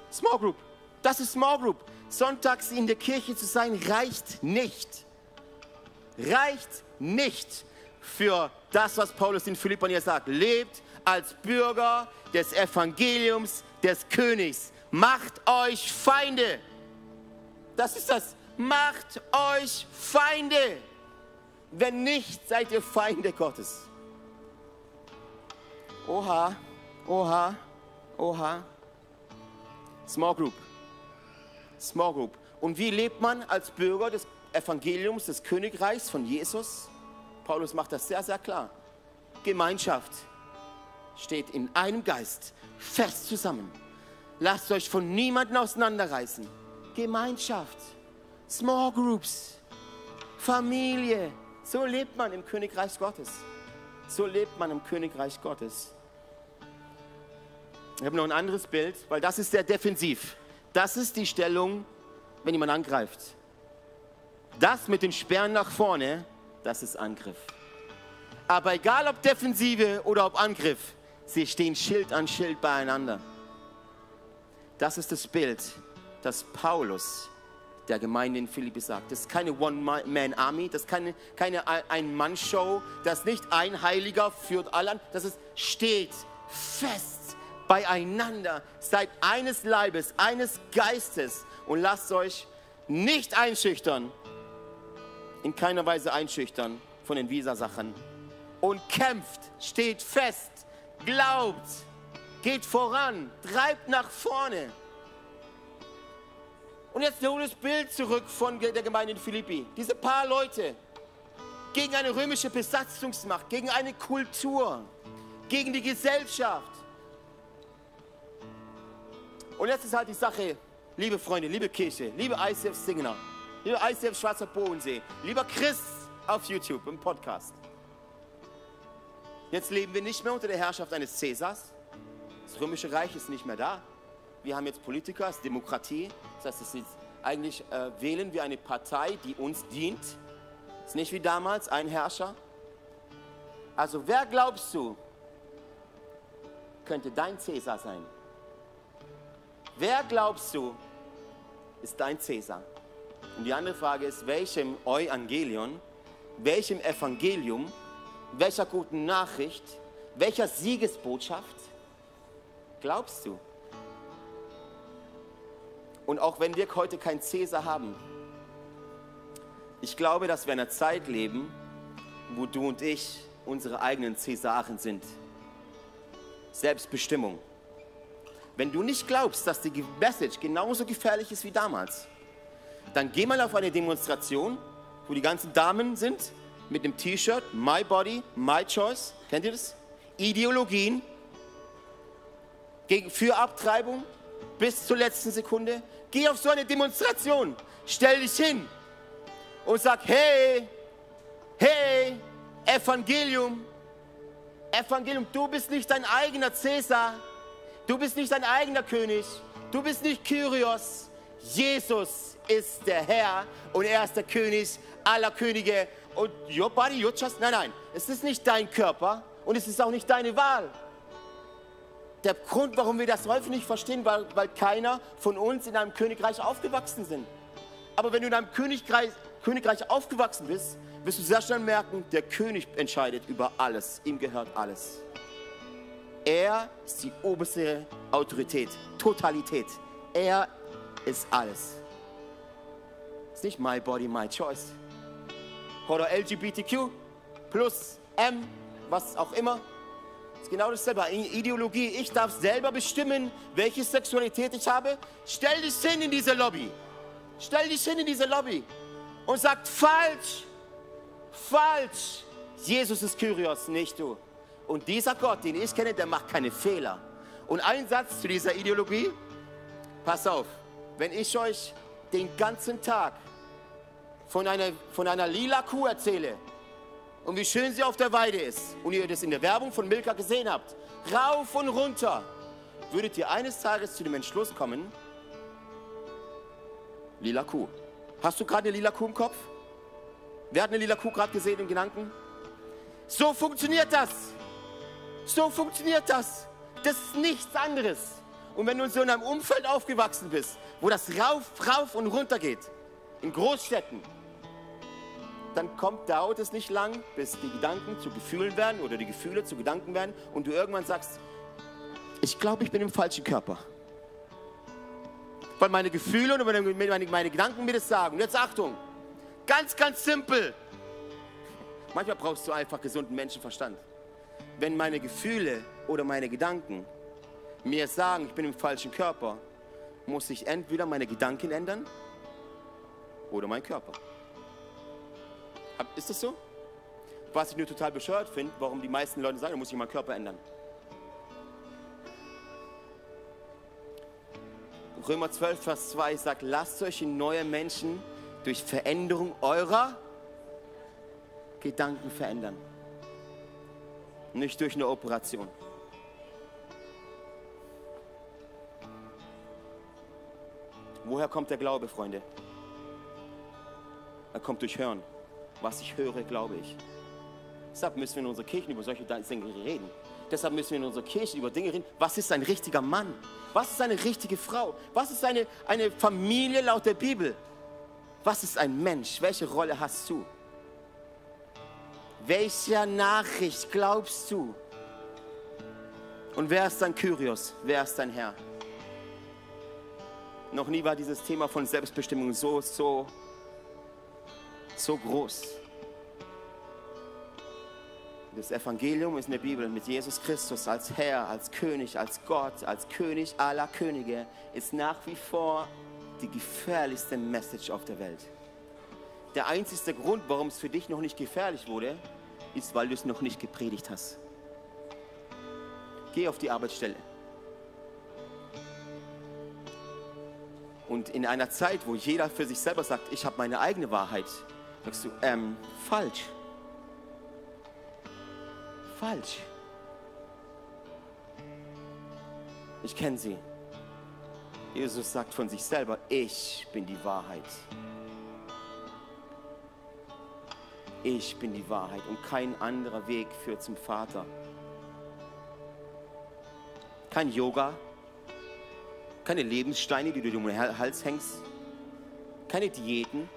Small Group. Das ist Small Group. Sonntags in der Kirche zu sein reicht nicht. Reicht nicht für das, was Paulus in Philippern hier sagt. Lebt als Bürger des Evangeliums des Königs. Macht euch Feinde. Das ist das. Macht euch Feinde. Wenn nicht, seid ihr Feinde Gottes. Oha, oha, oha. Small Group. Small Group. Und wie lebt man als Bürger des Evangeliums, des Königreichs von Jesus? Paulus macht das sehr, sehr klar. Gemeinschaft steht in einem Geist fest zusammen. Lasst euch von niemandem auseinanderreißen. Gemeinschaft, Small Groups, Familie. So lebt man im Königreich Gottes. So lebt man im Königreich Gottes. Ich habe noch ein anderes Bild, weil das ist sehr defensiv. Das ist die Stellung, wenn jemand angreift. Das mit den Sperren nach vorne, das ist Angriff. Aber egal ob Defensive oder ob Angriff, sie stehen Schild an Schild beieinander. Das ist das Bild, das Paulus der Gemeinde in Philippi sagt. Das ist keine One-Man-Army, das ist keine, keine Ein-Mann-Show, das ist nicht ein Heiliger führt alle an, das ist steht fest beieinander, seid eines Leibes, eines Geistes und lasst euch nicht einschüchtern, in keiner Weise einschüchtern von den Visasachen und kämpft, steht fest, glaubt, geht voran, treibt nach vorne. Und jetzt hol das Bild zurück von der Gemeinde in Philippi. Diese paar Leute gegen eine römische Besatzungsmacht, gegen eine Kultur, gegen die Gesellschaft. Und jetzt ist halt die Sache, liebe Freunde, liebe Kirche, liebe ICF Singer, liebe ICF Schwarzer Bodensee, lieber Chris auf YouTube im Podcast. Jetzt leben wir nicht mehr unter der Herrschaft eines Cäsars. Das römische Reich ist nicht mehr da wir haben jetzt Politiker, es ist Demokratie. Das heißt, ist eigentlich äh, wählen wir eine Partei, die uns dient. Es ist nicht wie damals ein Herrscher. Also wer glaubst du, könnte dein Cäsar sein? Wer glaubst du, ist dein Cäsar? Und die andere Frage ist, welchem Evangelion, welchem Evangelium, welcher guten Nachricht, welcher Siegesbotschaft glaubst du? Und auch wenn wir heute keinen Cäsar haben, ich glaube, dass wir in einer Zeit leben, wo du und ich unsere eigenen Cäsaren sind. Selbstbestimmung. Wenn du nicht glaubst, dass die Message genauso gefährlich ist wie damals, dann geh mal auf eine Demonstration, wo die ganzen Damen sind, mit einem T-Shirt, My Body, My Choice. Kennt ihr das? Ideologien gegen, für Abtreibung bis zur letzten Sekunde. Geh auf so eine Demonstration, stell dich hin und sag, hey, hey, Evangelium, Evangelium, du bist nicht dein eigener Cäsar, du bist nicht dein eigener König, du bist nicht Kyrios, Jesus ist der Herr und er ist der König aller Könige und your body, your trust, nein, nein, es ist nicht dein Körper und es ist auch nicht deine Wahl der Grund, warum wir das häufig nicht verstehen, weil, weil keiner von uns in einem Königreich aufgewachsen sind. Aber wenn du in einem Königreich, Königreich aufgewachsen bist, wirst du sehr schnell merken, der König entscheidet über alles. Ihm gehört alles. Er ist die oberste Autorität, Totalität. Er ist alles. Es ist nicht my body, my choice. Oder LGBTQ plus M, was auch immer ist genau dasselbe. Ideologie. Ich darf selber bestimmen, welche Sexualität ich habe. Stell dich hin in diese Lobby. Stell dich hin in diese Lobby und sag falsch, falsch. Jesus ist Kyrios, nicht du. Und dieser Gott, den ich kenne, der macht keine Fehler. Und ein Satz zu dieser Ideologie. Pass auf, wenn ich euch den ganzen Tag von einer, von einer lila Kuh erzähle, und wie schön sie auf der Weide ist und ihr das in der Werbung von Milka gesehen habt, rauf und runter, würdet ihr eines Tages zu dem Entschluss kommen, lila Kuh. Hast du gerade eine lila Kuh im Kopf? Wer hat eine lila Kuh gerade gesehen im Gedanken? So funktioniert das. So funktioniert das. Das ist nichts anderes. Und wenn du in so einem Umfeld aufgewachsen bist, wo das rauf, rauf und runter geht, in Großstädten, dann kommt, dauert es nicht lang, bis die Gedanken zu Gefühlen werden oder die Gefühle zu Gedanken werden und du irgendwann sagst, ich glaube, ich bin im falschen Körper. Weil meine Gefühle und meine, meine, Gedanken mir das sagen. Und jetzt Achtung, ganz, ganz simpel. Manchmal brauchst du einfach gesunden Menschenverstand. Wenn meine Gefühle oder meine Gedanken mir sagen, ich bin im falschen Körper, muss ich entweder meine Gedanken ändern oder mein Körper. Ist das so? Was ich nur total bescheuert finde, warum die meisten Leute sagen, muss ich meinen Körper ändern. Römer 12, Vers 2 sagt, lasst euch in neue Menschen durch Veränderung eurer Gedanken verändern. Nicht durch eine Operation. Woher kommt der Glaube, Freunde? Er kommt durch Hören was ich höre, glaube ich. Deshalb müssen wir in unserer Kirche über solche Dinge reden. Deshalb müssen wir in unserer Kirche über Dinge reden. Was ist ein richtiger Mann? Was ist eine richtige Frau? Was ist eine, eine Familie laut der Bibel? Was ist ein Mensch? Welche Rolle hast du? Welcher Nachricht glaubst du? Und wer ist dein Kyrios? Wer ist dein Herr? Noch nie war dieses Thema von Selbstbestimmung so, so, so groß. Das Evangelium ist in der Bibel mit Jesus Christus als Herr, als König, als Gott, als König aller Könige, ist nach wie vor die gefährlichste Message auf der Welt. Der einzige Grund, warum es für dich noch nicht gefährlich wurde, ist, weil du es noch nicht gepredigt hast. Geh auf die Arbeitsstelle. Und in einer Zeit, wo jeder für sich selber sagt, ich habe meine eigene Wahrheit, sagst du, ähm, falsch. Falsch. Ich kenne sie. Jesus sagt von sich selber, ich bin die Wahrheit. Ich bin die Wahrheit und kein anderer Weg führt zum Vater. Kein Yoga, keine Lebenssteine, die du um den Hals hängst, keine Diäten,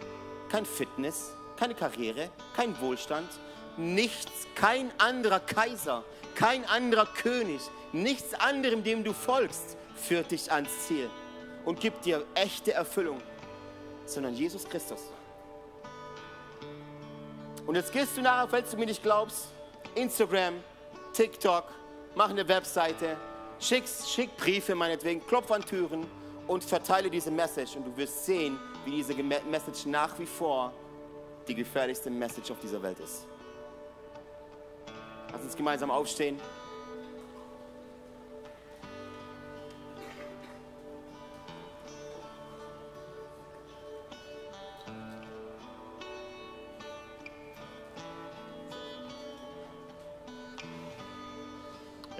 kein Fitness, keine Karriere, kein Wohlstand, nichts, kein anderer Kaiser, kein anderer König, nichts anderem, dem du folgst, führt dich ans Ziel und gibt dir echte Erfüllung, sondern Jesus Christus. Und jetzt gehst du nachher, falls du mir nicht glaubst, Instagram, TikTok, mach eine Webseite, schick, schick Briefe meinetwegen, klopf an Türen und verteile diese Message und du wirst sehen, wie diese Message nach wie vor die gefährlichste Message auf dieser Welt ist. Lass uns gemeinsam aufstehen.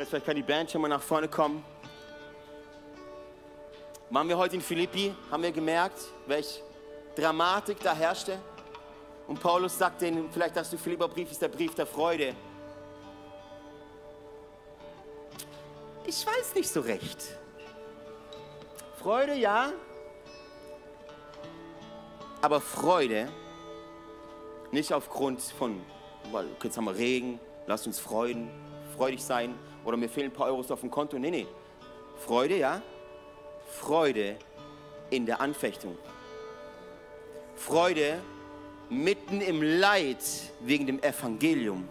Vielleicht kann die Band schon mal nach vorne kommen. Waren wir heute in Philippi, haben wir gemerkt, welche Dramatik da herrschte. Und Paulus sagt denen, vielleicht hast du Philipperbrief ist der Brief der Freude. Ich weiß nicht so recht. Freude, ja. Aber Freude nicht aufgrund von, weil jetzt haben wir Regen, lasst uns freuen, freudig sein oder mir fehlen ein paar Euros auf dem Konto. Nee, nee. Freude, ja. Freude in der Anfechtung. Freude mitten im Leid wegen dem Evangelium.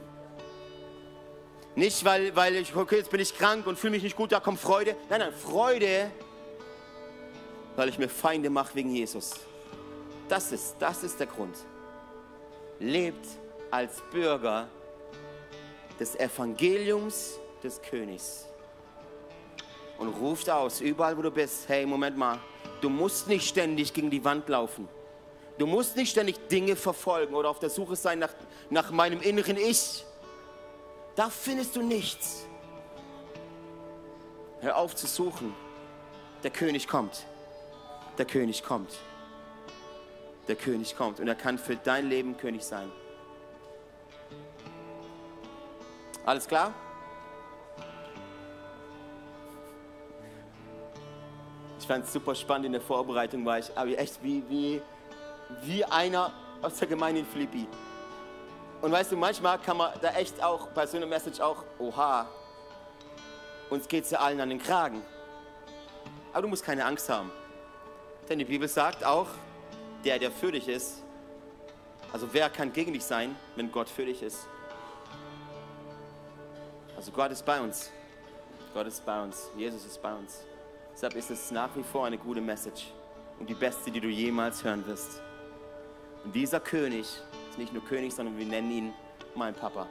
Nicht, weil, weil ich, okay, jetzt bin ich krank und fühle mich nicht gut, da kommt Freude. Nein, nein, Freude, weil ich mir Feinde mache wegen Jesus. Das ist, das ist der Grund. Lebt als Bürger des Evangeliums des Königs und ruft aus, überall wo du bist, hey, Moment mal, du musst nicht ständig gegen die Wand laufen. Du musst nicht ständig Dinge verfolgen oder auf der Suche sein nach, nach meinem inneren Ich. Da findest du nichts. Hör auf zu suchen. Der König kommt. Der König kommt. Der König kommt und er kann für dein Leben König sein. Alles klar? Ich fand es super spannend in der Vorbereitung, war ich aber echt wie, wie, wie einer aus der Gemeinde in Philippi. Und weißt du, manchmal kann man da echt auch bei so einer Message auch, oha, uns geht es ja allen an den Kragen. Aber du musst keine Angst haben. Denn die Bibel sagt auch, der, der für dich ist, also wer kann gegen dich sein, wenn Gott für dich ist? Also Gott ist bei uns. Gott ist bei uns. Jesus ist bei uns. Deshalb ist es nach wie vor eine gute Message und die beste, die du jemals hören wirst. Und dieser König ist nicht nur König, sondern wir nennen ihn mein Papa.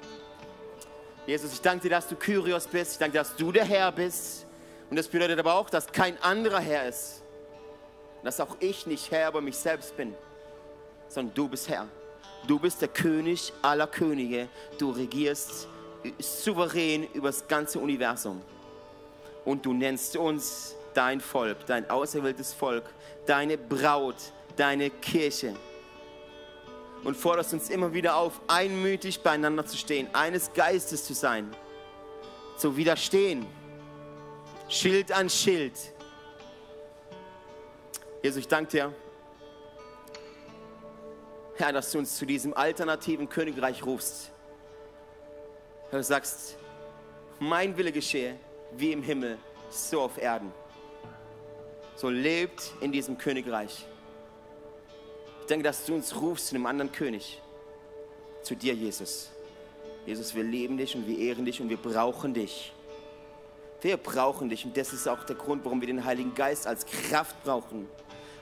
Jesus, ich danke dir, dass du Kyrios bist. Ich danke dir, dass du der Herr bist. Und das bedeutet aber auch, dass kein anderer Herr ist. Dass auch ich nicht Herr über mich selbst bin, sondern du bist Herr. Du bist der König aller Könige. Du regierst souverän über das ganze Universum. Und du nennst uns dein Volk, dein auserwähltes Volk, deine Braut, deine Kirche. Und forderst uns immer wieder auf, einmütig beieinander zu stehen, eines Geistes zu sein, zu widerstehen, Schild an Schild. Jesus, ich danke dir, Herr, dass du uns zu diesem alternativen Königreich rufst. Herr, du sagst, mein Wille geschehe, wie im Himmel, so auf Erden. So lebt in diesem Königreich. Ich denke, dass du uns rufst zu einem anderen König. Zu dir, Jesus. Jesus, wir lieben dich und wir ehren dich und wir brauchen dich. Wir brauchen dich und das ist auch der Grund, warum wir den Heiligen Geist als Kraft brauchen,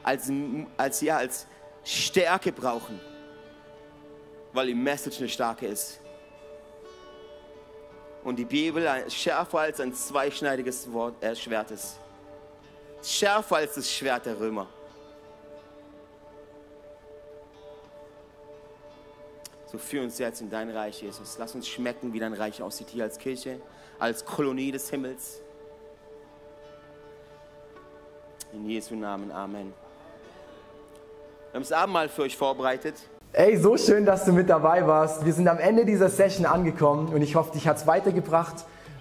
als, als, ja, als Stärke brauchen, weil die Message eine starke ist. Und die Bibel schärfer als ein zweischneidiges Wort, äh, Schwert ist. Schärfer als das Schwert der Römer. So führ uns jetzt in dein Reich, Jesus. Lass uns schmecken, wie dein Reich aussieht hier als Kirche, als Kolonie des Himmels. In Jesu Namen, Amen. Wir haben das Abendmahl für euch vorbereitet. Ey, so schön, dass du mit dabei warst. Wir sind am Ende dieser Session angekommen und ich hoffe, dich hat es weitergebracht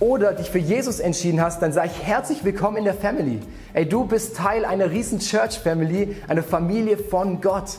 oder dich für Jesus entschieden hast, dann sage ich herzlich willkommen in der Family. Ey, du bist Teil einer riesen Church Family, einer Familie von Gott.